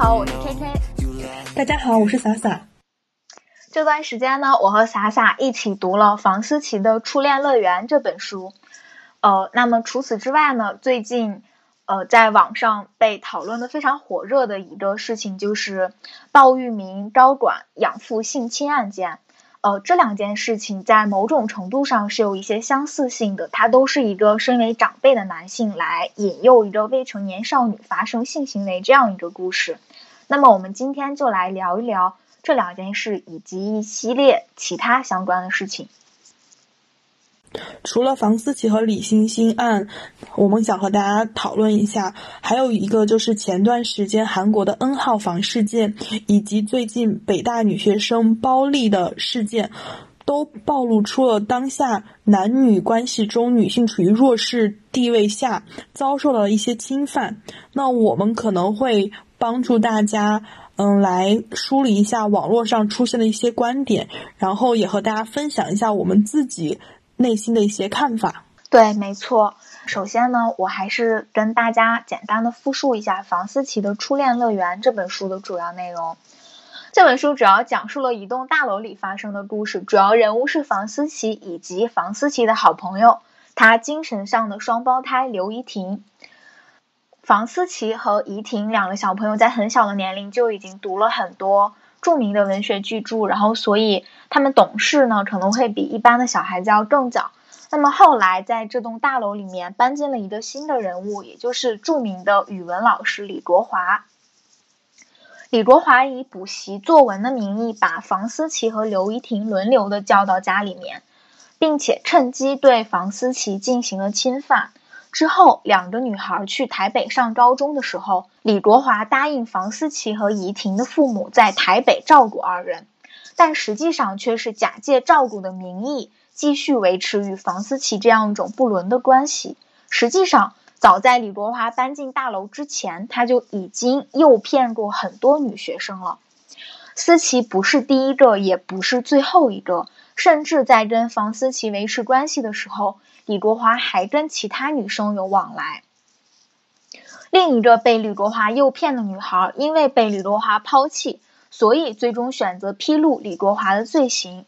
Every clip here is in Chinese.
好，我是 K K。大家好，我是洒洒。这段时间呢，我和洒洒一起读了房思琪的《初恋乐园》这本书。呃，那么除此之外呢，最近呃在网上被讨论的非常火热的一个事情就是鲍玉明高管养父性侵案件。呃，这两件事情在某种程度上是有一些相似性的，它都是一个身为长辈的男性来引诱一个未成年少女发生性行为这样一个故事。那么我们今天就来聊一聊这两件事以及一系列其他相关的事情。除了房思琪和李欣欣案，我们想和大家讨论一下，还有一个就是前段时间韩国的 N 号房事件，以及最近北大女学生包丽的事件，都暴露出了当下男女关系中女性处于弱势地位下遭受到的一些侵犯。那我们可能会帮助大家，嗯，来梳理一下网络上出现的一些观点，然后也和大家分享一下我们自己。内心的一些看法，对，没错。首先呢，我还是跟大家简单的复述一下房思琪的《初恋乐园》这本书的主要内容。这本书主要讲述了一栋大楼里发生的故事，主要人物是房思琪以及房思琪的好朋友，她精神上的双胞胎刘怡婷。房思琪和怡婷两个小朋友在很小的年龄就已经读了很多。著名的文学巨著，然后所以他们懂事呢，可能会比一般的小孩子要更早。那么后来在这栋大楼里面搬进了一个新的人物，也就是著名的语文老师李国华。李国华以补习作文的名义，把房思琪和刘怡婷轮流的叫到家里面，并且趁机对房思琪进行了侵犯。之后，两个女孩去台北上高中的时候，李国华答应房思琪和怡婷的父母在台北照顾二人，但实际上却是假借照顾的名义，继续维持与房思琪这样一种不伦的关系。实际上，早在李国华搬进大楼之前，他就已经诱骗过很多女学生了。思琪不是第一个，也不是最后一个，甚至在跟房思琪维持关系的时候。李国华还跟其他女生有往来。另一个被李国华诱骗的女孩，因为被李国华抛弃，所以最终选择披露李国华的罪行。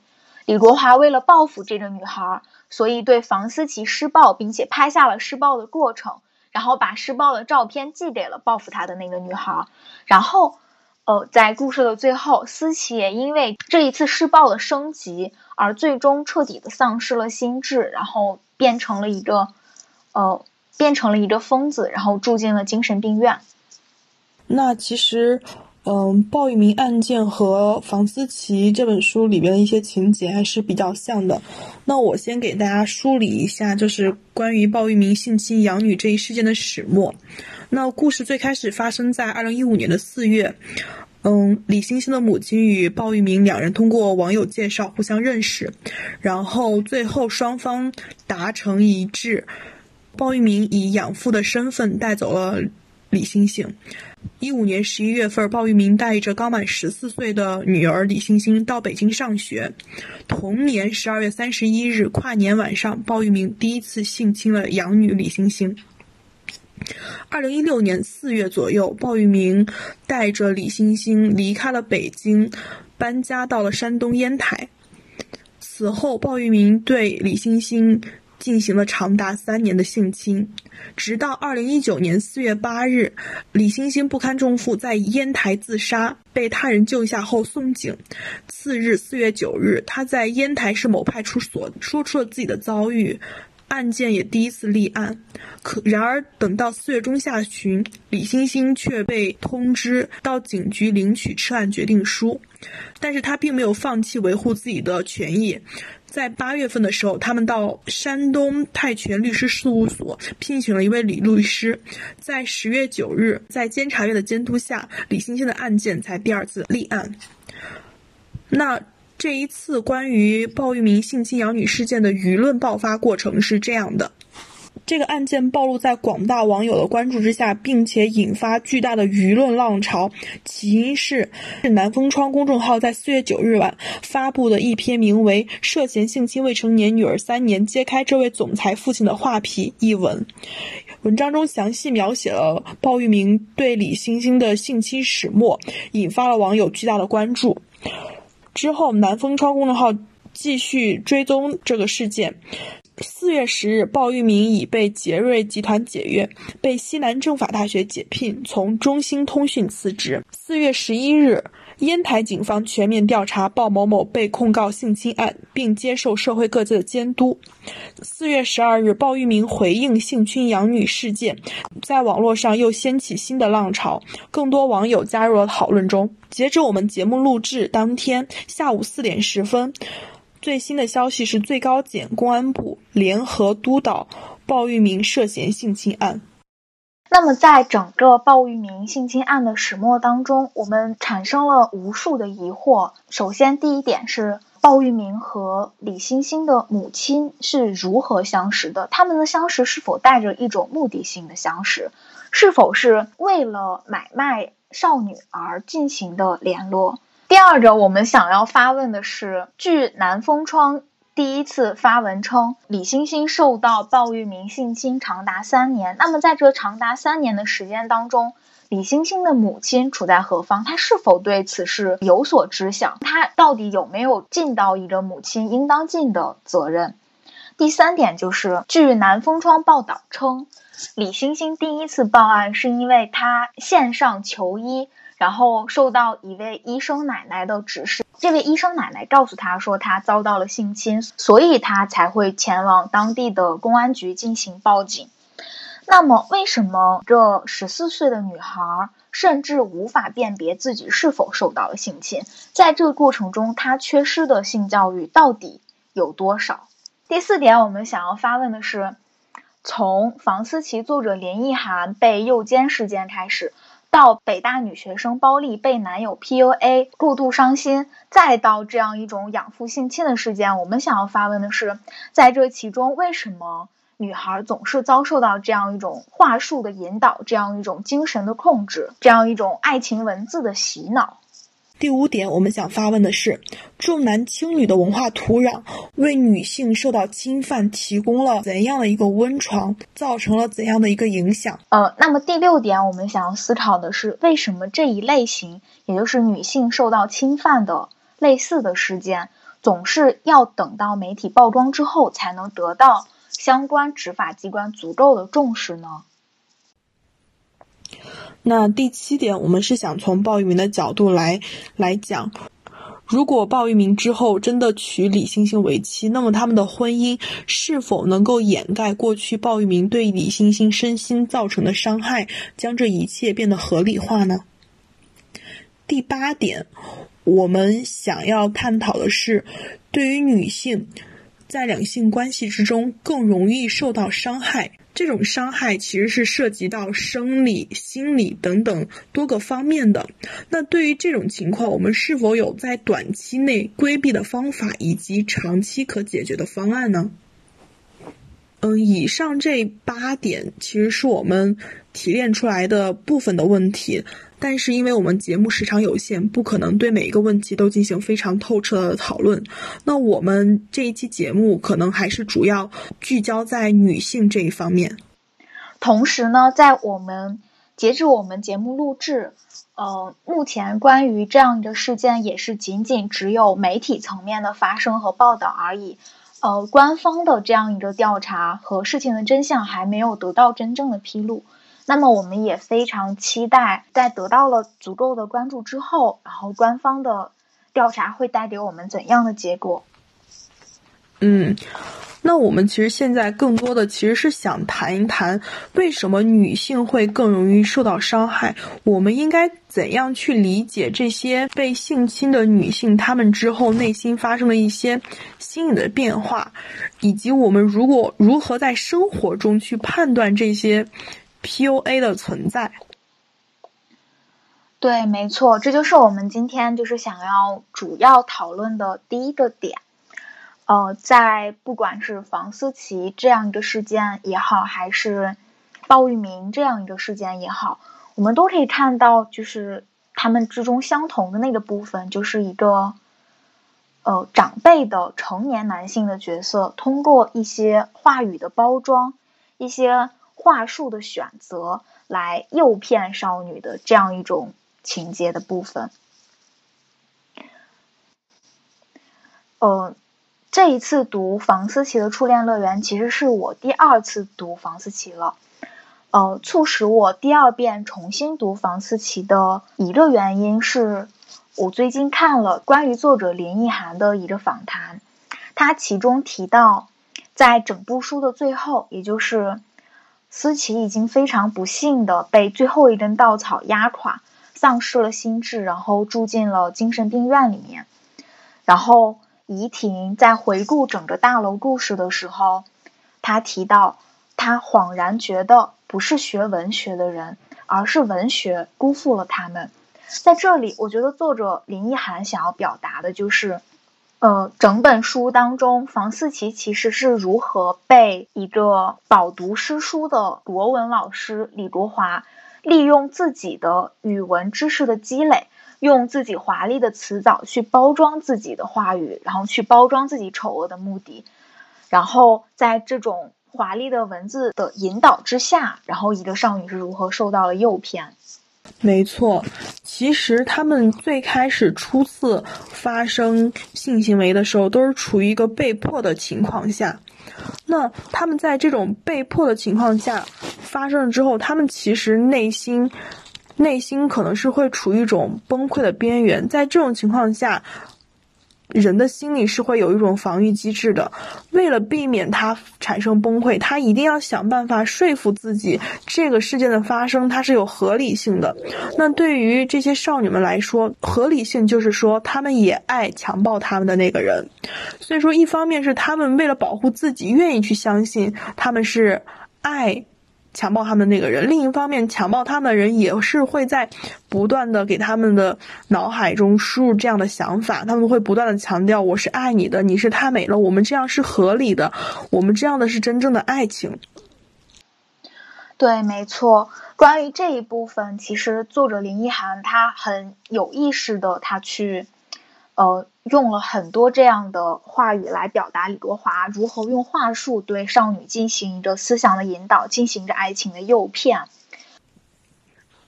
李国华为了报复这个女孩，所以对房思琪施暴，并且拍下了施暴的过程，然后把施暴的照片寄给了报复他的那个女孩。然后，呃，在故事的最后，思琪也因为这一次施暴的升级，而最终彻底的丧失了心智，然后。变成了一个，呃，变成了一个疯子，然后住进了精神病院。那其实，嗯，鲍玉明案件和房思琪这本书里边的一些情节还是比较像的。那我先给大家梳理一下，就是关于鲍玉明性侵养女这一事件的始末。那故事最开始发生在二零一五年的四月。嗯，李星星的母亲与鲍玉明两人通过网友介绍互相认识，然后最后双方达成一致，鲍玉明以养父的身份带走了李星星。一五年十一月份，鲍玉明带着刚满十四岁的女儿李星星到北京上学。同年十二月三十一日跨年晚上，鲍玉明第一次性侵了养女李星星。二零一六年四月左右，鲍玉明带着李星星离开了北京，搬家到了山东烟台。此后，鲍玉明对李星星进行了长达三年的性侵，直到二零一九年四月八日，李星星不堪重负在烟台自杀，被他人救下后送警。次日四月九日，他在烟台市某派出所说出了自己的遭遇。案件也第一次立案，可然而等到四月中下旬，李星星却被通知到警局领取撤案决定书，但是他并没有放弃维护自己的权益。在八月份的时候，他们到山东泰拳律师事务所聘请了一位李律师。在十月九日，在监察院的监督下，李星星的案件才第二次立案。那。这一次关于鲍玉明性侵养女事件的舆论爆发过程是这样的：这个案件暴露在广大网友的关注之下，并且引发巨大的舆论浪潮。起因是南风窗公众号在四月九日晚发布的一篇名为《涉嫌性侵未成年女儿三年，揭开这位总裁父亲的画皮》一文。文章中详细描写了鲍玉明对李星星的性侵始末，引发了网友巨大的关注。之后，南风窗公众号继续追踪这个事件。四月十日，鲍玉明已被杰瑞集团解约，被西南政法大学解聘，从中兴通讯辞职。四月十一日，烟台警方全面调查鲍某某被控告性侵案，并接受社会各界的监督。四月十二日，鲍玉明回应性侵养女事件，在网络上又掀起新的浪潮，更多网友加入了讨论中。截止我们节目录制当天下午四点十分。最新的消息是，最高检、公安部联合督导鲍玉明涉嫌性侵案。那么，在整个鲍玉明性侵案的始末当中，我们产生了无数的疑惑。首先，第一点是鲍玉明和李星星的母亲是如何相识的？他们的相识是否带着一种目的性的相识？是否是为了买卖少女而进行的联络？第二个，我们想要发问的是，据南风窗第一次发文称，李星星受到鲍玉明性侵长达三年。那么，在这长达三年的时间当中，李星星的母亲处在何方？她是否对此事有所知晓？她到底有没有尽到一个母亲应当尽的责任？第三点就是，据南风窗报道称，李星星第一次报案是因为她线上求医。然后受到一位医生奶奶的指示，这位医生奶奶告诉他说他遭到了性侵，所以他才会前往当地的公安局进行报警。那么，为什么这十四岁的女孩甚至无法辨别自己是否受到了性侵？在这个过程中，她缺失的性教育到底有多少？第四点，我们想要发问的是，从房思琪作者林奕涵被诱奸事件开始。到北大女学生包丽被男友 PUA 过度伤心，再到这样一种养父性侵的事件，我们想要发问的是，在这其中，为什么女孩总是遭受到这样一种话术的引导，这样一种精神的控制，这样一种爱情文字的洗脑？第五点，我们想发问的是：重男轻女的文化土壤为女性受到侵犯提供了怎样的一个温床，造成了怎样的一个影响？呃，那么第六点，我们想要思考的是，为什么这一类型，也就是女性受到侵犯的类似的事件，总是要等到媒体曝光之后，才能得到相关执法机关足够的重视呢？那第七点，我们是想从鲍玉明的角度来来讲，如果鲍玉明之后真的娶李星星为妻，那么他们的婚姻是否能够掩盖过去鲍玉明对李星星身心造成的伤害，将这一切变得合理化呢？第八点，我们想要探讨的是，对于女性在两性关系之中更容易受到伤害。这种伤害其实是涉及到生理、心理等等多个方面的。那对于这种情况，我们是否有在短期内规避的方法，以及长期可解决的方案呢？嗯，以上这八点其实是我们提炼出来的部分的问题。但是，因为我们节目时长有限，不可能对每一个问题都进行非常透彻的讨论。那我们这一期节目可能还是主要聚焦在女性这一方面。同时呢，在我们截止我们节目录制，呃，目前关于这样的事件也是仅仅只有媒体层面的发生和报道而已。呃，官方的这样一个调查和事情的真相还没有得到真正的披露。那么我们也非常期待，在得到了足够的关注之后，然后官方的调查会带给我们怎样的结果？嗯，那我们其实现在更多的其实是想谈一谈，为什么女性会更容易受到伤害？我们应该怎样去理解这些被性侵的女性，她们之后内心发生的一些心理的变化，以及我们如果如何在生活中去判断这些？PUA 的存在，对，没错，这就是我们今天就是想要主要讨论的第一个点。呃，在不管是房思琪这样一个事件也好，还是鲍玉明这样一个事件也好，我们都可以看到，就是他们之中相同的那个部分，就是一个呃长辈的成年男性的角色，通过一些话语的包装，一些话术的选择，来诱骗少女的这样一种情节的部分。呃，这一次读房思琪的《初恋乐园》，其实是我第二次读房思琪了。呃，促使我第二遍重新读房思琪的一个原因是，我最近看了关于作者林奕涵的一个访谈，他其中提到，在整部书的最后，也就是思琪已经非常不幸的被最后一根稻草压垮，丧失了心智，然后住进了精神病院里面，然后。怡婷在回顾整个大楼故事的时候，他提到，他恍然觉得不是学文学的人，而是文学辜负了他们。在这里，我觉得作者林奕涵想要表达的就是，呃，整本书当中，房思琪其实是如何被一个饱读诗书的国文老师李国华，利用自己的语文知识的积累。用自己华丽的词藻去包装自己的话语，然后去包装自己丑恶的目的，然后在这种华丽的文字的引导之下，然后一个少女是如何受到了诱骗？没错，其实他们最开始初次发生性行为的时候，都是处于一个被迫的情况下。那他们在这种被迫的情况下发生了之后，他们其实内心。内心可能是会处于一种崩溃的边缘，在这种情况下，人的心里是会有一种防御机制的。为了避免他产生崩溃，他一定要想办法说服自己，这个事件的发生它是有合理性的。那对于这些少女们来说，合理性就是说，他们也爱强暴他们的那个人。所以说，一方面是他们为了保护自己，愿意去相信他们是爱。强暴他们那个人，另一方面，强暴他们的人也是会在不断的给他们的脑海中输入这样的想法，他们会不断的强调：“我是爱你的，你是太美了，我们这样是合理的，我们这样的是真正的爱情。”对，没错。关于这一部分，其实作者林奕涵他很有意识的，他去。呃，用了很多这样的话语来表达李国华如何用话术对少女进行一个思想的引导，进行着爱情的诱骗。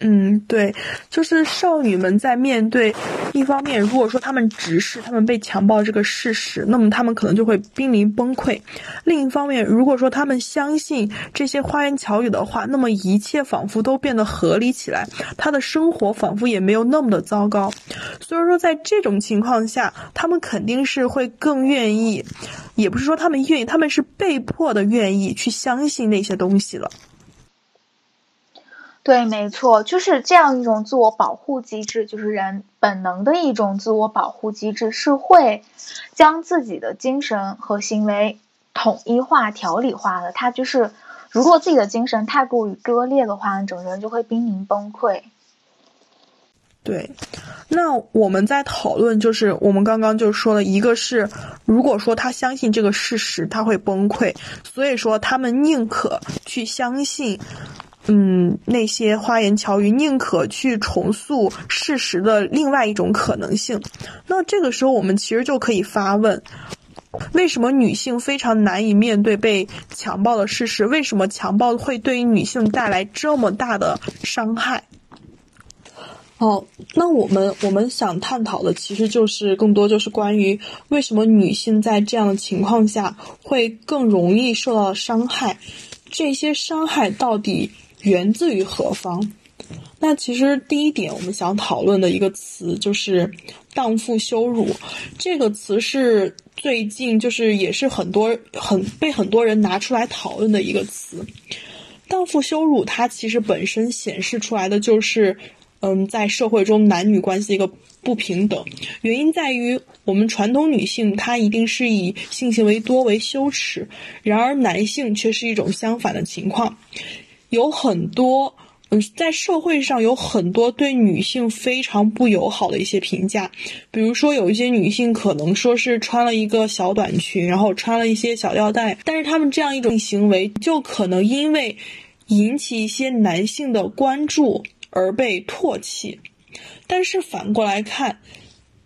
嗯，对，就是少女们在面对一方面，如果说她们直视她们被强暴这个事实，那么她们可能就会濒临崩溃；另一方面，如果说她们相信这些花言巧语的话，那么一切仿佛都变得合理起来，她的生活仿佛也没有那么的糟糕。所以说，在这种情况下，她们肯定是会更愿意，也不是说她们愿意，她们是被迫的愿意去相信那些东西了。对，没错，就是这样一种自我保护机制，就是人本能的一种自我保护机制，是会将自己的精神和行为统一化、条理化的。他就是，如果自己的精神太过于割裂的话，整个人就会濒临崩溃。对，那我们在讨论，就是我们刚刚就说了一个是，如果说他相信这个事实，他会崩溃，所以说他们宁可去相信。嗯，那些花言巧语，宁可去重塑事实的另外一种可能性。那这个时候，我们其实就可以发问：为什么女性非常难以面对被强暴的事实？为什么强暴会对于女性带来这么大的伤害？哦，那我们我们想探讨的，其实就是更多就是关于为什么女性在这样的情况下会更容易受到伤害？这些伤害到底？源自于何方？那其实第一点，我们想讨论的一个词就是“荡妇羞辱”。这个词是最近就是也是很多很被很多人拿出来讨论的一个词。荡妇羞辱，它其实本身显示出来的就是，嗯，在社会中男女关系一个不平等。原因在于，我们传统女性她一定是以性行为多为羞耻，然而男性却是一种相反的情况。有很多嗯在社会上有很多对女性非常不友好的一些评价，比如说有一些女性可能说是穿了一个小短裙，然后穿了一些小吊带，但是她们这样一种行为就可能因为引起一些男性的关注而被唾弃。但是反过来看，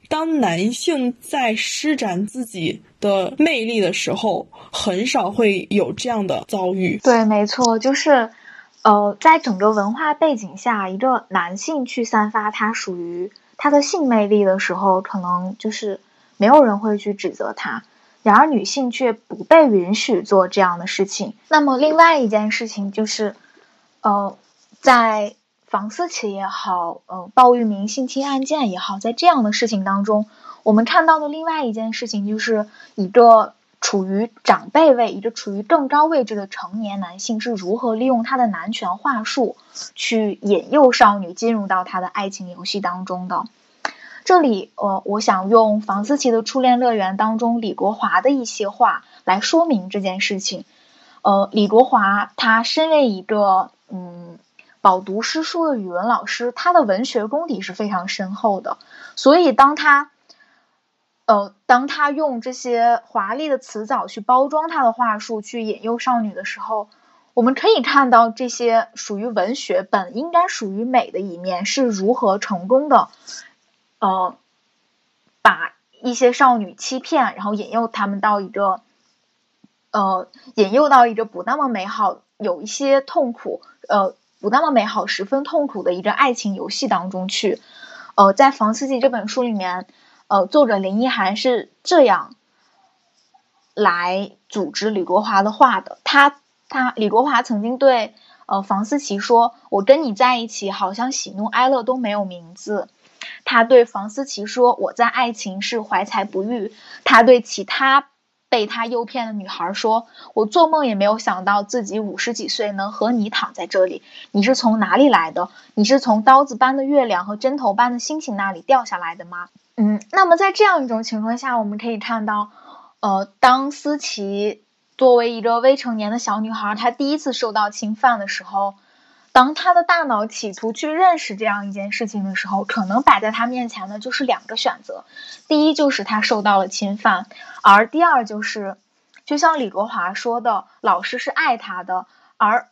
当男性在施展自己的魅力的时候，很少会有这样的遭遇。对，没错，就是。呃，在整个文化背景下，一个男性去散发他属于他的性魅力的时候，可能就是没有人会去指责他；然而女性却不被允许做这样的事情。那么，另外一件事情就是，呃，在房思琪也好，呃，鲍玉明性侵案件也好，在这样的事情当中，我们看到的另外一件事情就是一个。处于长辈位，一个处于更高位置的成年男性是如何利用他的男权话术去引诱少女进入到他的爱情游戏当中的？这里，呃，我想用房思琪的《初恋乐园》当中李国华的一些话来说明这件事情。呃，李国华他身为一个嗯饱读诗书的语文老师，他的文学功底是非常深厚的，所以当他。呃，当他用这些华丽的词藻去包装他的话术，去引诱少女的时候，我们可以看到这些属于文学本应该属于美的一面是如何成功的，呃，把一些少女欺骗，然后引诱他们到一个，呃，引诱到一个不那么美好、有一些痛苦，呃，不那么美好、十分痛苦的一个爱情游戏当中去。呃，在房思琪这本书里面。呃，作者林一涵是这样来组织李国华的话的。他他李国华曾经对呃房思琪说：“我跟你在一起，好像喜怒哀乐都没有名字。”他对房思琪说：“我在爱情是怀才不遇。”他对其他被他诱骗的女孩说：“我做梦也没有想到自己五十几岁能和你躺在这里。你是从哪里来的？你是从刀子般的月亮和针头般的星星那里掉下来的吗？”嗯，那么在这样一种情况下，我们可以看到，呃，当思琪作为一个未成年的小女孩，她第一次受到侵犯的时候，当他的大脑企图去认识这样一件事情的时候，可能摆在他面前的就是两个选择：第一，就是他受到了侵犯；而第二，就是就像李国华说的，老师是爱他的，而。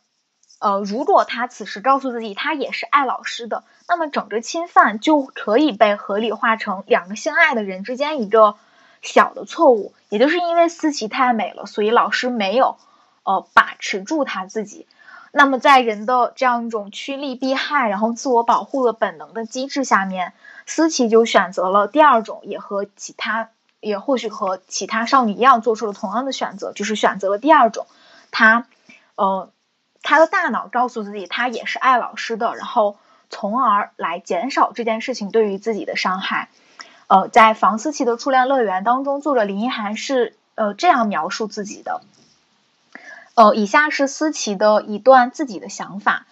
呃，如果他此时告诉自己他也是爱老师的，那么整个侵犯就可以被合理化成两个相爱的人之间一个小的错误，也就是因为思琪太美了，所以老师没有呃把持住他自己。那么在人的这样一种趋利避害，然后自我保护的本能的机制下面，思琪就选择了第二种，也和其他也或许和其他少女一样做出了同样的选择，就是选择了第二种，他呃。他的大脑告诉自己，他也是爱老师的，然后从而来减少这件事情对于自己的伤害。呃，在房思琪的初恋乐园当中，作者林一涵是呃这样描述自己的：呃，以下是思琪的一段自己的想法。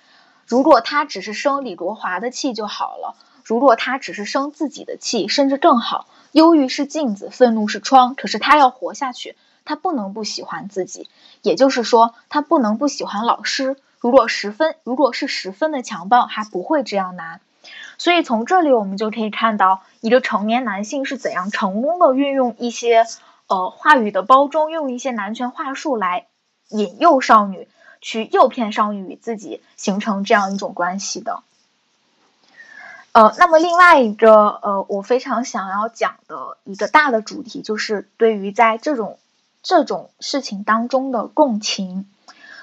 如果他只是生李国华的气就好了；如果他只是生自己的气，甚至更好。忧郁是镜子，愤怒是窗，可是他要活下去。他不能不喜欢自己，也就是说，他不能不喜欢老师。如果十分，如果是十分的强暴，还不会这样难。所以从这里我们就可以看到，一个成年男性是怎样成功的运用一些呃话语的包装，用一些男权话术来引诱少女，去诱骗少女与自己形成这样一种关系的。呃，那么另外一个呃，我非常想要讲的一个大的主题，就是对于在这种。这种事情当中的共情，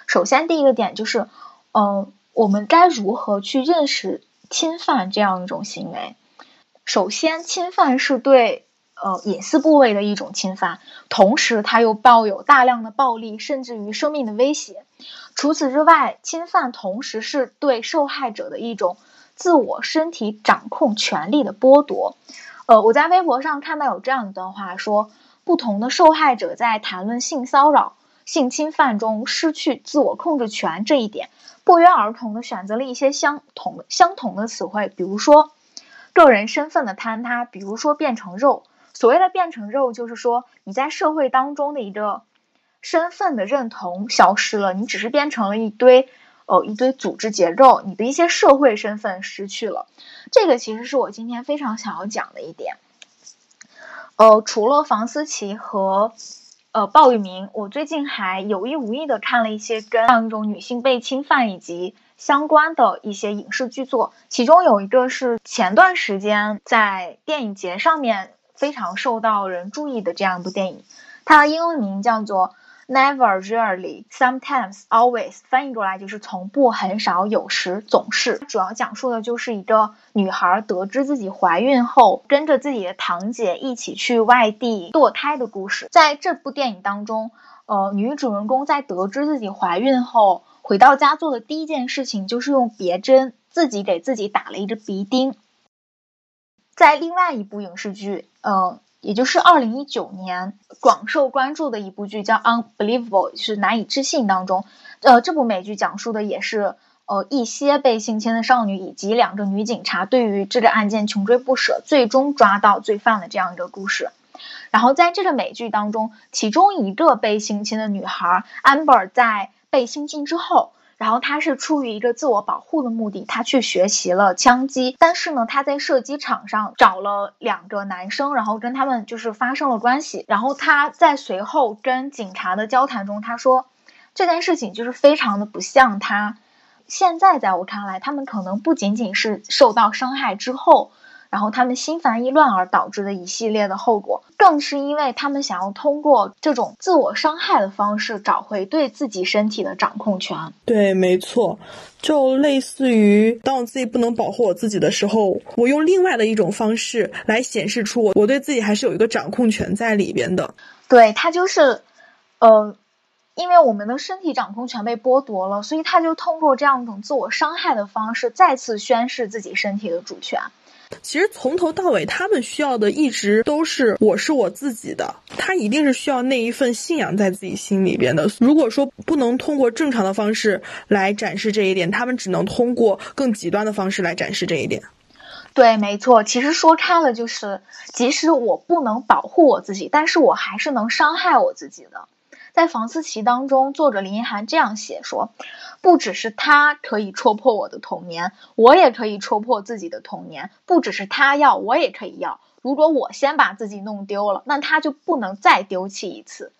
首先第一个点就是，嗯，我们该如何去认识侵犯这样一种行为？首先，侵犯是对呃隐私部位的一种侵犯，同时它又抱有大量的暴力，甚至于生命的威胁。除此之外，侵犯同时是对受害者的一种自我身体掌控权利的剥夺。呃，我在微博上看到有这样一段话说。不同的受害者在谈论性骚扰、性侵犯中失去自我控制权这一点，不约而同的选择了一些相同相同的词汇，比如说个人身份的坍塌，比如说变成肉。所谓的变成肉，就是说你在社会当中的一个身份的认同消失了，你只是变成了一堆呃一堆组织结构，你的一些社会身份失去了。这个其实是我今天非常想要讲的一点。呃，除了房思琪和呃鲍玉明，我最近还有意无意的看了一些跟这样一种女性被侵犯以及相关的一些影视剧作，其中有一个是前段时间在电影节上面非常受到人注意的这样一部电影，它的英文名叫做。Never, rarely, sometimes, always，翻译过来就是从不、很少、有时、总是。主要讲述的就是一个女孩得知自己怀孕后，跟着自己的堂姐一起去外地堕胎的故事。在这部电影当中，呃，女主人公在得知自己怀孕后，回到家做的第一件事情就是用别针自己给自己打了一个鼻钉。在另外一部影视剧，嗯。也就是二零一九年广受关注的一部剧叫《Unbelievable》，是难以置信当中，呃，这部美剧讲述的也是呃一些被性侵的少女以及两个女警察对于这个案件穷追不舍，最终抓到罪犯的这样一个故事。然后在这个美剧当中，其中一个被性侵的女孩 Amber 在被性侵之后。然后他是出于一个自我保护的目的，他去学习了枪击。但是呢，他在射击场上找了两个男生，然后跟他们就是发生了关系。然后他在随后跟警察的交谈中，他说这件事情就是非常的不像他。现在在我看来，他们可能不仅仅是受到伤害之后。然后他们心烦意乱而导致的一系列的后果，更是因为他们想要通过这种自我伤害的方式找回对自己身体的掌控权。对，没错，就类似于当我自己不能保护我自己的时候，我用另外的一种方式来显示出我我对自己还是有一个掌控权在里边的。对他就是，呃，因为我们的身体掌控权被剥夺了，所以他就通过这样一种自我伤害的方式，再次宣示自己身体的主权。其实从头到尾，他们需要的一直都是我是我自己的，他一定是需要那一份信仰在自己心里边的。如果说不能通过正常的方式来展示这一点，他们只能通过更极端的方式来展示这一点。对，没错。其实说开了就是，即使我不能保护我自己，但是我还是能伤害我自己的。在房思琪当中，作者林一涵这样写说。不只是他可以戳破我的童年，我也可以戳破自己的童年。不只是他要，我也可以要。如果我先把自己弄丢了，那他就不能再丢弃一次。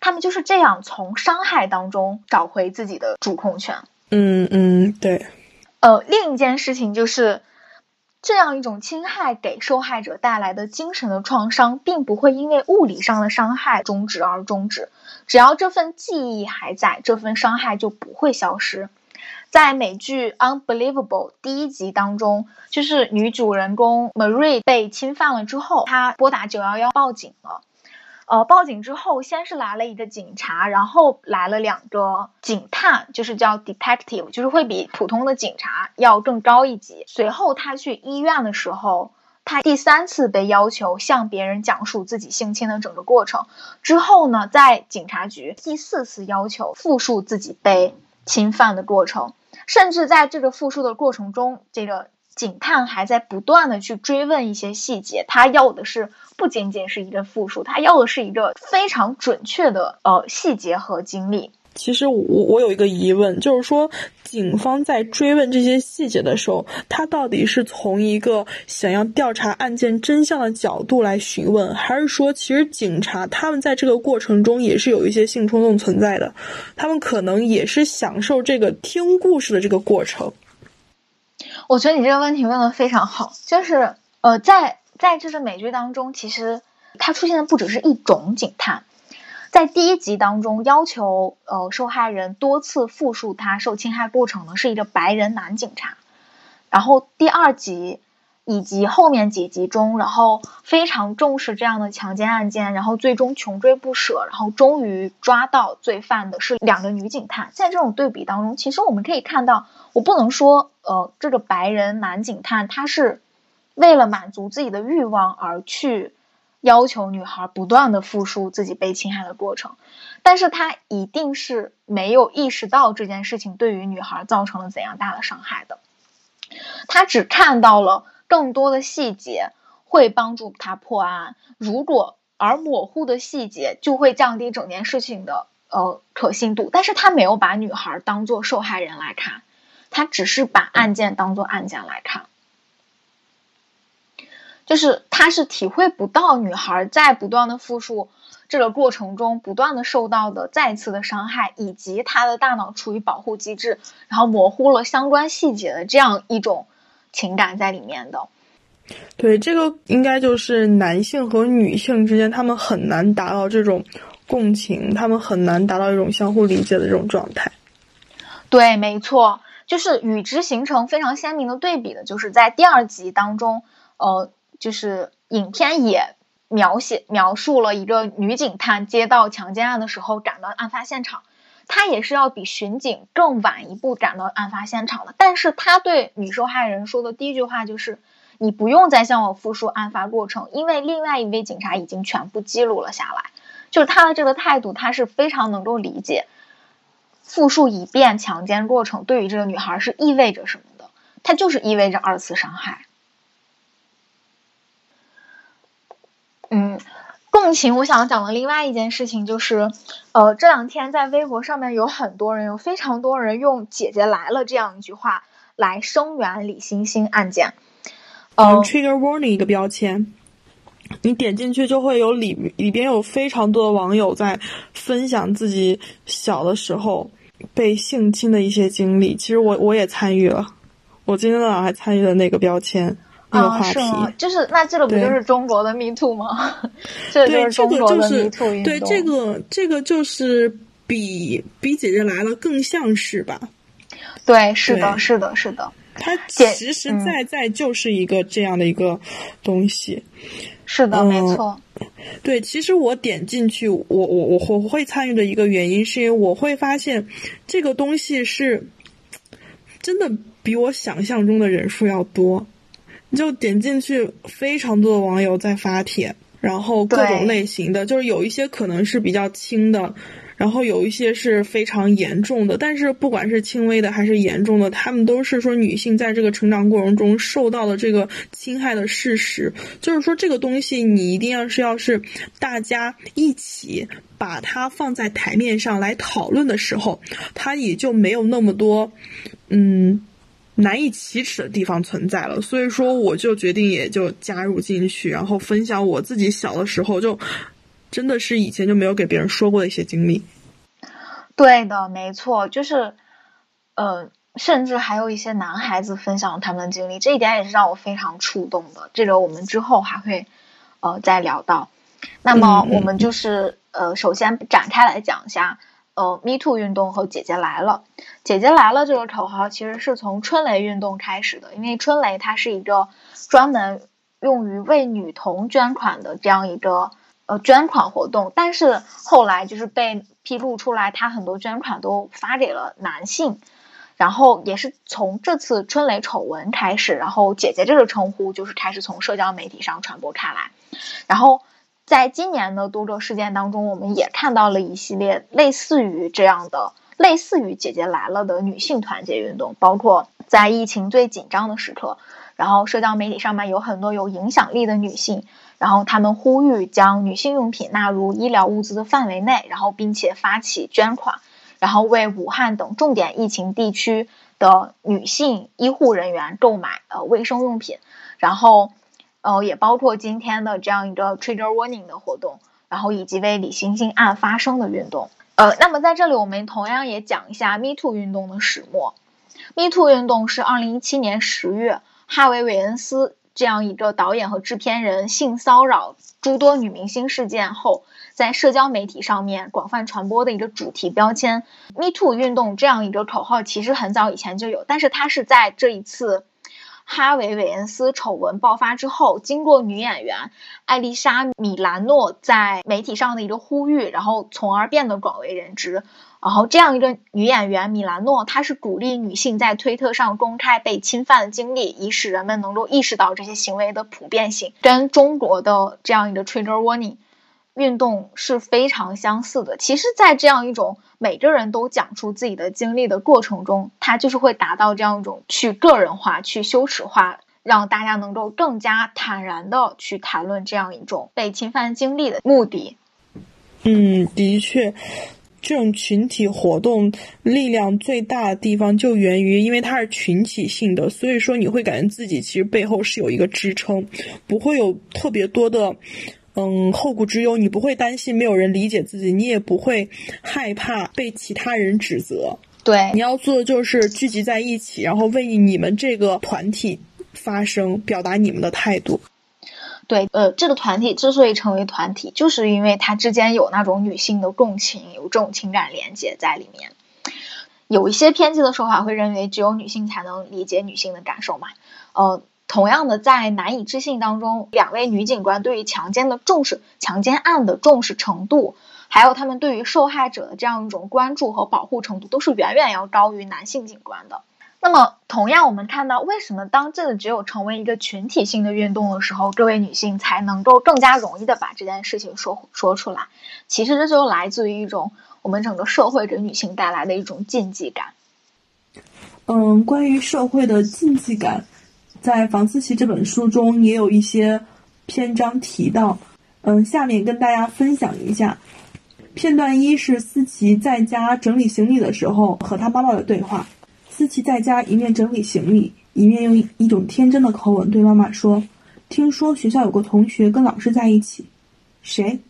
他们就是这样从伤害当中找回自己的主控权。嗯嗯，对。呃，另一件事情就是。这样一种侵害给受害者带来的精神的创伤，并不会因为物理上的伤害终止而终止。只要这份记忆还在，这份伤害就不会消失。在美剧《Unbelievable》第一集当中，就是女主人公 Marie 被侵犯了之后，她拨打九幺幺报警了。呃，报警之后，先是来了一个警察，然后来了两个警探，就是叫 detective，就是会比普通的警察要更高一级。随后他去医院的时候，他第三次被要求向别人讲述自己性侵的整个过程。之后呢，在警察局第四次要求复述自己被侵犯的过程，甚至在这个复述的过程中，这个。警探还在不断的去追问一些细节，他要的是不仅仅是一个复述，他要的是一个非常准确的呃细节和经历。其实我我有一个疑问，就是说警方在追问这些细节的时候，他到底是从一个想要调查案件真相的角度来询问，还是说其实警察他们在这个过程中也是有一些性冲动存在的，他们可能也是享受这个听故事的这个过程。我觉得你这个问题问的非常好，就是呃，在在这是美剧当中，其实它出现的不只是一种警探，在第一集当中要求呃受害人多次复述他受侵害过程的是一个白人男警察，然后第二集以及后面几集中，然后非常重视这样的强奸案件，然后最终穷追不舍，然后终于抓到罪犯的是两个女警探，在这种对比当中，其实我们可以看到。我不能说，呃，这个白人男警探他是为了满足自己的欲望而去要求女孩不断的复述自己被侵害的过程，但是他一定是没有意识到这件事情对于女孩造成了怎样大的伤害的，他只看到了更多的细节会帮助他破案，如果而模糊的细节就会降低整件事情的。呃可信度，但是他没有把女孩当做受害人来看，他只是把案件当做案件来看，就是他是体会不到女孩在不断的复述这个过程中不断的受到的再次的伤害，以及他的大脑处于保护机制，然后模糊了相关细节的这样一种情感在里面的。对，这个应该就是男性和女性之间，他们很难达到这种共情，他们很难达到一种相互理解的这种状态。对，没错，就是与之形成非常鲜明的对比的，就是在第二集当中，呃，就是影片也描写描述了一个女警探接到强奸案的时候赶到案发现场，他也是要比巡警更晚一步赶到案发现场的，但是他对女受害人说的第一句话就是。你不用再向我复述案发过程，因为另外一位警察已经全部记录了下来。就是他的这个态度，他是非常能够理解复述一遍强奸过程对于这个女孩是意味着什么的。它就是意味着二次伤害。嗯，共情，我想讲的另外一件事情就是，呃，这两天在微博上面有很多人，有非常多人用“姐姐来了”这样一句话来声援李星星案件。嗯，trigger warning 一个标签，你点进去就会有里里边有非常多的网友在分享自己小的时候被性侵的一些经历。其实我我也参与了，我今天早上还参与了那个标签个话题。就是那这个不就是中国的 Me Too 吗？这就是中国的 Me Too 运动。对，这个这个就是比比姐姐来了更像是吧？对，是的，是的，是的。它实实在在就是一个这样的一个东西，是的，没错。对，其实我点进去，我我我我会参与的一个原因，是因为我会发现这个东西是真的比我想象中的人数要多。你就点进去，非常多的网友在发帖，然后各种类型的，就是有一些可能是比较轻的。然后有一些是非常严重的，但是不管是轻微的还是严重的，他们都是说女性在这个成长过程中受到的这个侵害的事实。就是说这个东西你一定要是要是大家一起把它放在台面上来讨论的时候，它也就没有那么多嗯难以启齿的地方存在了。所以说我就决定也就加入进去，然后分享我自己小的时候就。真的是以前就没有给别人说过的一些经历。对的，没错，就是，呃，甚至还有一些男孩子分享他们的经历，这一点也是让我非常触动的。这个我们之后还会呃再聊到。那么我们就是呃，首先展开来讲一下呃，Me Too 运动和“姐姐来了”。姐姐来了这个口号其实是从春雷运动开始的，因为春雷它是一个专门用于为女童捐款的这样一个。呃，捐款活动，但是后来就是被披露出来，他很多捐款都发给了男性，然后也是从这次春雷丑闻开始，然后姐姐这个称呼就是开始从社交媒体上传播开来，然后在今年的多个事件当中，我们也看到了一系列类似于这样的，类似于姐姐来了的女性团结运动，包括在疫情最紧张的时刻，然后社交媒体上面有很多有影响力的女性。然后他们呼吁将女性用品纳入医疗物资的范围内，然后并且发起捐款，然后为武汉等重点疫情地区的女性医护人员购买呃卫生用品，然后呃也包括今天的这样一个 trigger warning 的活动，然后以及为李星星案发生的运动。呃，那么在这里我们同样也讲一下 Me Too 运动的始末。Me Too 运动是二零一七年十月，哈维·韦恩斯。这样一个导演和制片人性骚扰诸多女明星事件后，在社交媒体上面广泛传播的一个主题标签 “Me Too” 运动这样一个口号，其实很早以前就有，但是它是在这一次哈维·韦恩斯丑闻爆发之后，经过女演员艾丽莎·米兰诺在媒体上的一个呼吁，然后从而变得广为人知。然后，这样一个女演员米兰诺，她是鼓励女性在推特上公开被侵犯的经历，以使人们能够意识到这些行为的普遍性，跟中国的这样一个 trigger warning 运动是非常相似的。其实，在这样一种每个人都讲出自己的经历的过程中，他就是会达到这样一种去个人化、去羞耻化，让大家能够更加坦然的去谈论这样一种被侵犯经历的目的。嗯，的确。这种群体活动力量最大的地方就源于，因为它是群体性的，所以说你会感觉自己其实背后是有一个支撑，不会有特别多的，嗯，后顾之忧。你不会担心没有人理解自己，你也不会害怕被其他人指责。对，你要做的就是聚集在一起，然后为你们这个团体发声，表达你们的态度。对，呃，这个团体之所以成为团体，就是因为它之间有那种女性的共情，有这种情感连接在里面。有一些偏激的说法会认为，只有女性才能理解女性的感受嘛。呃，同样的，在难以置信当中，两位女警官对于强奸的重视、强奸案的重视程度，还有他们对于受害者的这样一种关注和保护程度，都是远远要高于男性警官的。那么，同样，我们看到，为什么当这个只有成为一个群体性的运动的时候，各位女性才能够更加容易的把这件事情说说出来？其实，这就来自于一种我们整个社会给女性带来的一种禁忌感。嗯，关于社会的禁忌感，在房思琪这本书中也有一些篇章提到。嗯，下面跟大家分享一下。片段一是思琪在家整理行李的时候和她妈妈的对话。思琪在家一面整理行李，一面用一种天真的口吻对妈妈说：“听说学校有个同学跟老师在一起，谁？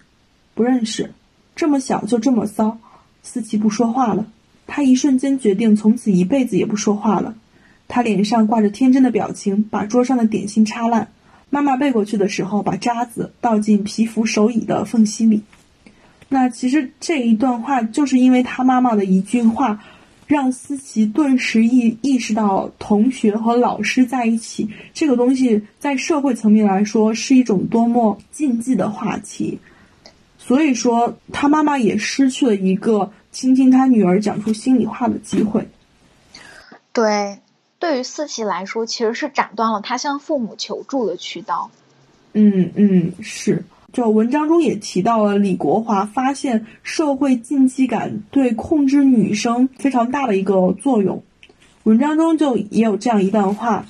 不认识。这么小就这么骚。”思琪不说话了。她一瞬间决定从此一辈子也不说话了。他脸上挂着天真的表情，把桌上的点心插烂。妈妈背过去的时候，把渣子倒进皮肤手椅的缝隙里。那其实这一段话，就是因为他妈妈的一句话。让思琪顿时意意识到，同学和老师在一起这个东西，在社会层面来说是一种多么禁忌的话题。所以说，他妈妈也失去了一个倾听他女儿讲出心里话的机会。对，对于思琪来说，其实是斩断了他向父母求助的渠道。嗯嗯，是。就文章中也提到了李国华发现社会禁忌感对控制女生非常大的一个作用。文章中就也有这样一段话：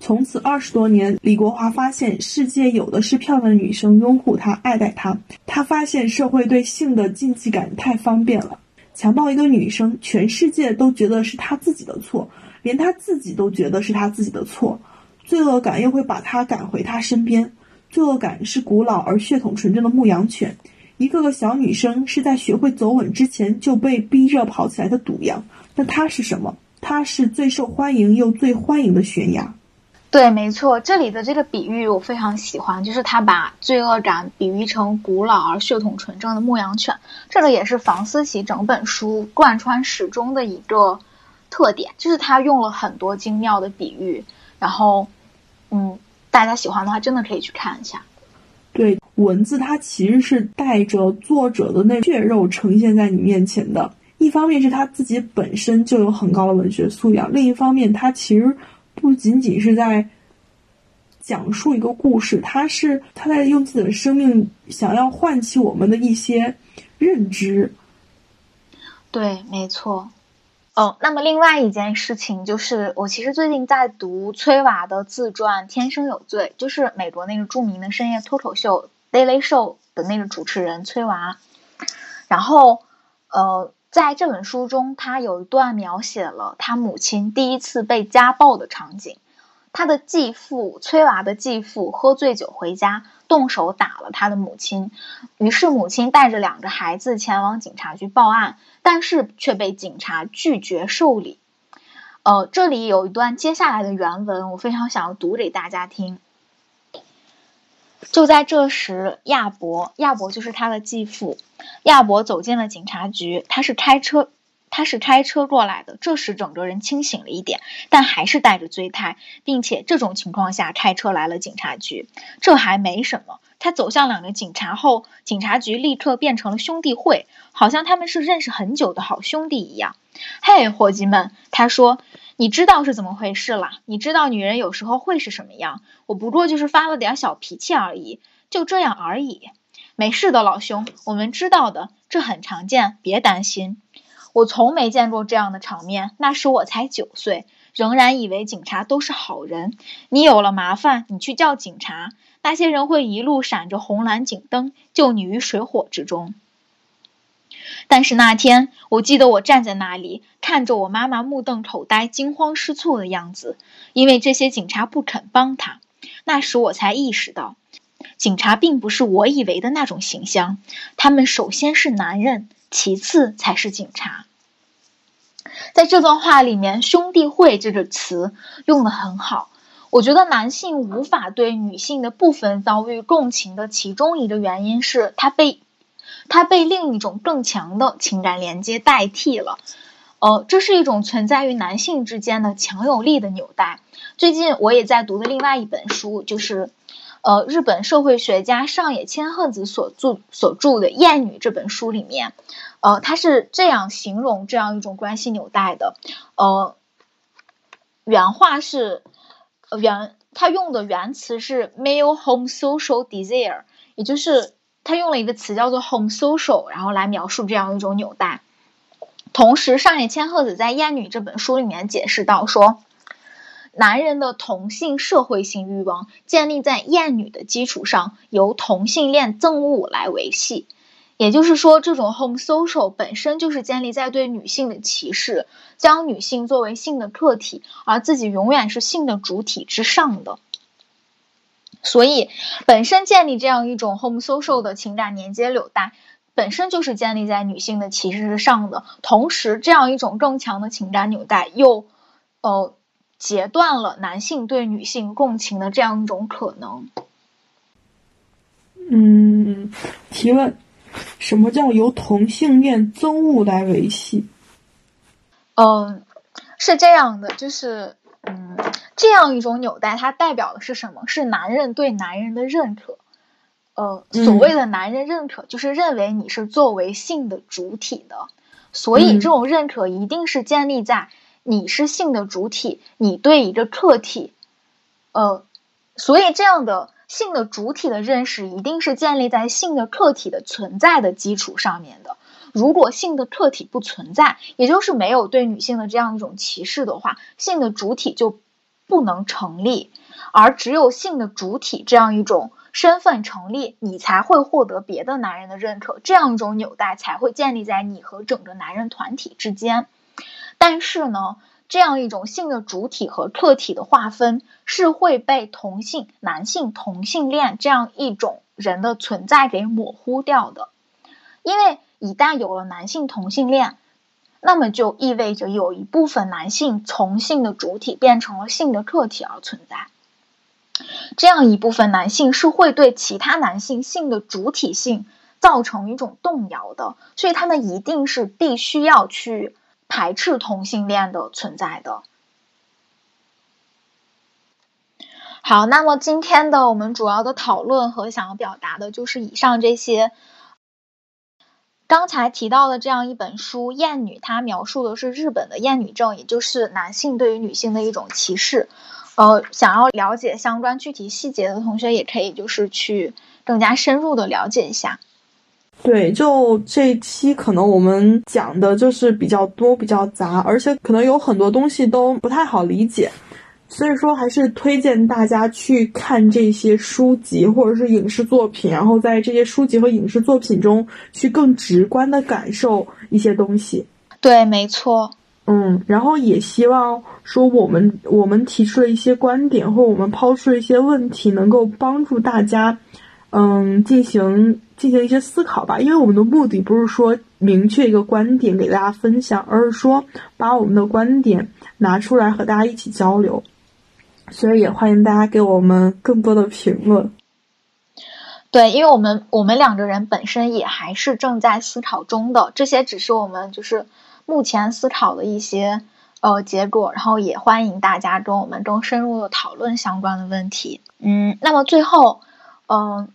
从此二十多年，李国华发现世界有的是漂亮的女生拥护他、爱戴他。他发现社会对性的禁忌感太方便了，强暴一个女生，全世界都觉得是他自己的错，连他自己都觉得是他自己的错，罪恶感又会把他赶回他身边。罪恶感是古老而血统纯正的牧羊犬，一个个小女生是在学会走稳之前就被逼着跑起来的赌羊。那它是什么？它是最受欢迎又最欢迎的悬崖。对，没错，这里的这个比喻我非常喜欢，就是他把罪恶感比喻成古老而血统纯正的牧羊犬。这个也是房思琪整本书贯穿始终的一个特点，就是他用了很多精妙的比喻，然后，嗯。大家喜欢的话，真的可以去看一下。对，文字它其实是带着作者的那血肉呈现在你面前的。一方面是他自己本身就有很高的文学素养，另一方面他其实不仅仅是在讲述一个故事，他是他在用自己的生命想要唤起我们的一些认知。对，没错。哦，那么另外一件事情就是，我其实最近在读崔娃的自传《天生有罪》，就是美国那个著名的深夜脱口秀《Daily Show》的那个主持人崔娃。然后，呃，在这本书中，他有一段描写了他母亲第一次被家暴的场景。他的继父崔娃的继父喝醉酒回家，动手打了他的母亲。于是母亲带着两个孩子前往警察局报案，但是却被警察拒绝受理。呃，这里有一段接下来的原文，我非常想要读给大家听。就在这时，亚伯，亚伯就是他的继父，亚伯走进了警察局，他是开车。他是开车过来的，这时整个人清醒了一点，但还是带着醉态，并且这种情况下开车来了警察局，这还没什么。他走向两个警察后，警察局立刻变成了兄弟会，好像他们是认识很久的好兄弟一样。嘿，伙计们，他说：“你知道是怎么回事了？你知道女人有时候会是什么样？我不过就是发了点小脾气而已，就这样而已。没事的，老兄，我们知道的，这很常见，别担心。”我从没见过这样的场面。那时我才九岁，仍然以为警察都是好人。你有了麻烦，你去叫警察，那些人会一路闪着红蓝警灯，救你于水火之中。但是那天，我记得我站在那里，看着我妈妈目瞪口呆、惊慌失措的样子，因为这些警察不肯帮她。那时我才意识到，警察并不是我以为的那种形象，他们首先是男人，其次才是警察。在这段话里面，“兄弟会”这个词用的很好。我觉得男性无法对女性的部分遭遇共情的其中一个原因是，他被他被另一种更强的情感连接代替了。呃，这是一种存在于男性之间的强有力的纽带。最近我也在读的另外一本书，就是呃日本社会学家上野千鹤子所著所著的《厌女》这本书里面，呃，他是这样形容这样一种关系纽带的。呃，原话是。原他用的原词是 male home social desire，也就是他用了一个词叫做 home social，然后来描述这样一种纽带。同时，上野千鹤子在《厌女》这本书里面解释到说，男人的同性社会性欲望建立在厌女的基础上，由同性恋憎恶来维系。也就是说，这种 home social 本身就是建立在对女性的歧视，将女性作为性的客体，而自己永远是性的主体之上的。所以，本身建立这样一种 home social 的情感连接纽带，本身就是建立在女性的歧视之上的。同时，这样一种更强的情感纽带又，呃，截断了男性对女性共情的这样一种可能。嗯，提问。什么叫由同性恋憎恶来维系？嗯，是这样的，就是嗯，这样一种纽带，它代表的是什么？是男人对男人的认可。呃，所谓的男人认可，就是认为你是作为性的主体的，所以这种认可一定是建立在你是性的主体，你对一个客体，呃，所以这样的。性的主体的认识一定是建立在性的客体的存在的基础上面的。如果性的客体不存在，也就是没有对女性的这样一种歧视的话，性的主体就不能成立。而只有性的主体这样一种身份成立，你才会获得别的男人的认可，这样一种纽带才会建立在你和整个男人团体之间。但是呢？这样一种性的主体和客体的划分是会被同性男性同性恋这样一种人的存在给模糊掉的，因为一旦有了男性同性恋，那么就意味着有一部分男性从性的主体变成了性的客体而存在，这样一部分男性是会对其他男性性的主体性造成一种动摇的，所以他们一定是必须要去。排斥同性恋的存在的。好，那么今天的我们主要的讨论和想要表达的就是以上这些。刚才提到的这样一本书《厌女》，它描述的是日本的厌女症，也就是男性对于女性的一种歧视。呃，想要了解相关具体细节的同学，也可以就是去更加深入的了解一下。对，就这一期可能我们讲的就是比较多、比较杂，而且可能有很多东西都不太好理解，所以说还是推荐大家去看这些书籍或者是影视作品，然后在这些书籍和影视作品中去更直观的感受一些东西。对，没错。嗯，然后也希望说我们我们提出的一些观点或我们抛出的一些问题，能够帮助大家，嗯，进行。进行一些思考吧，因为我们的目的不是说明确一个观点给大家分享，而是说把我们的观点拿出来和大家一起交流。所以也欢迎大家给我们更多的评论。对，因为我们我们两个人本身也还是正在思考中的，这些只是我们就是目前思考的一些呃结果，然后也欢迎大家跟我们更深入的讨论相关的问题。嗯，那么最后，嗯。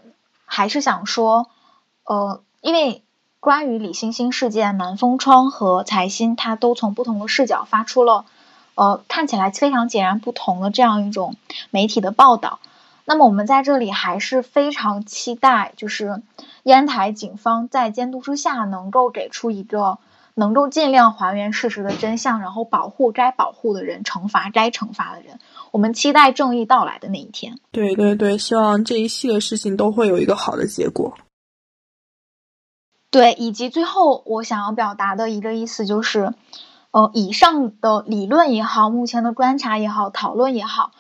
还是想说，呃，因为关于李星星事件，南风窗和财新他都从不同的视角发出了，呃，看起来非常截然不同的这样一种媒体的报道。那么我们在这里还是非常期待，就是烟台警方在监督之下，能够给出一个能够尽量还原事实的真相，然后保护该保护的人，惩罚该惩罚的人。我们期待正义到来的那一天。对对对，希望这一系列事情都会有一个好的结果。对，以及最后我想要表达的一个意思就是，呃，以上的理论也好，目前的观察也好，讨论也好。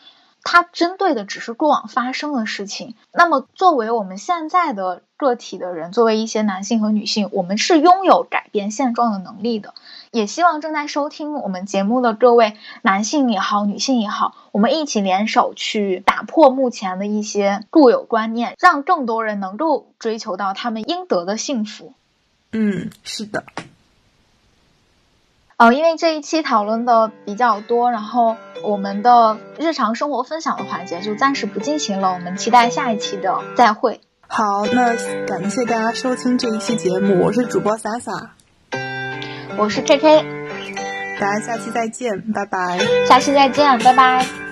它针对的只是过往发生的事情。那么，作为我们现在的个体的人，作为一些男性和女性，我们是拥有改变现状的能力的。也希望正在收听我们节目的各位男性也好，女性也好，我们一起联手去打破目前的一些固有观念，让更多人能够追求到他们应得的幸福。嗯，是的。呃，因为这一期讨论的比较多，然后我们的日常生活分享的环节就暂时不进行了。我们期待下一期的再会。好，那感谢大家收听这一期节目，我是主播洒洒，我是 KK，大家下期再见，拜拜。下期再见，拜拜。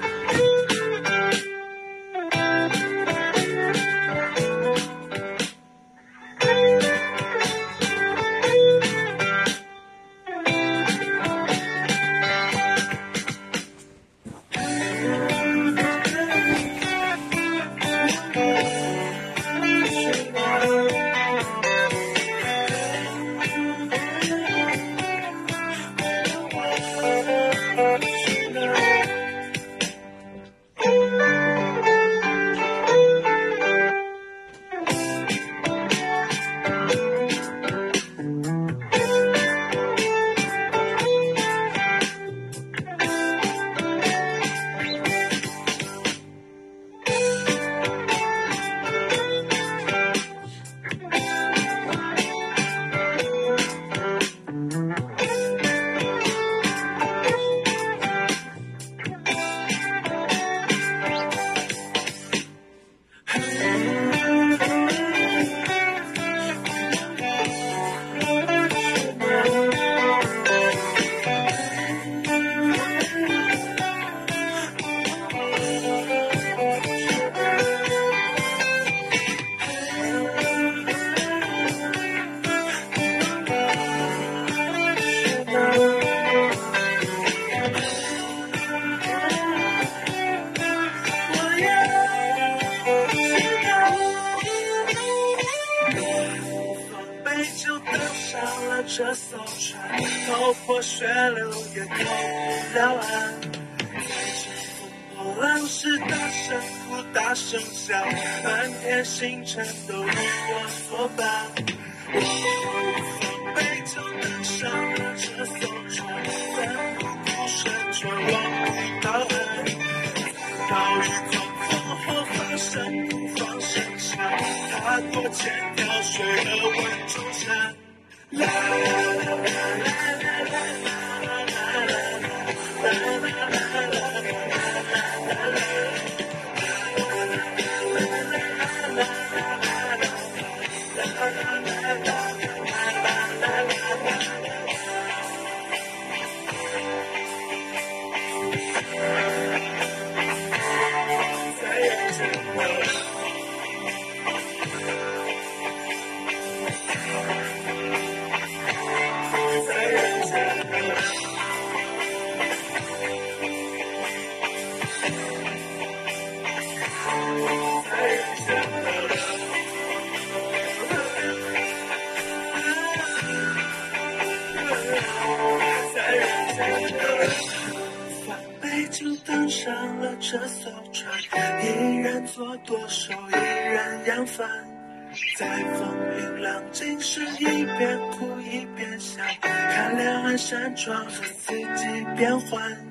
颤抖风平浪静时，一边哭一边笑，看两岸山川和四季变换。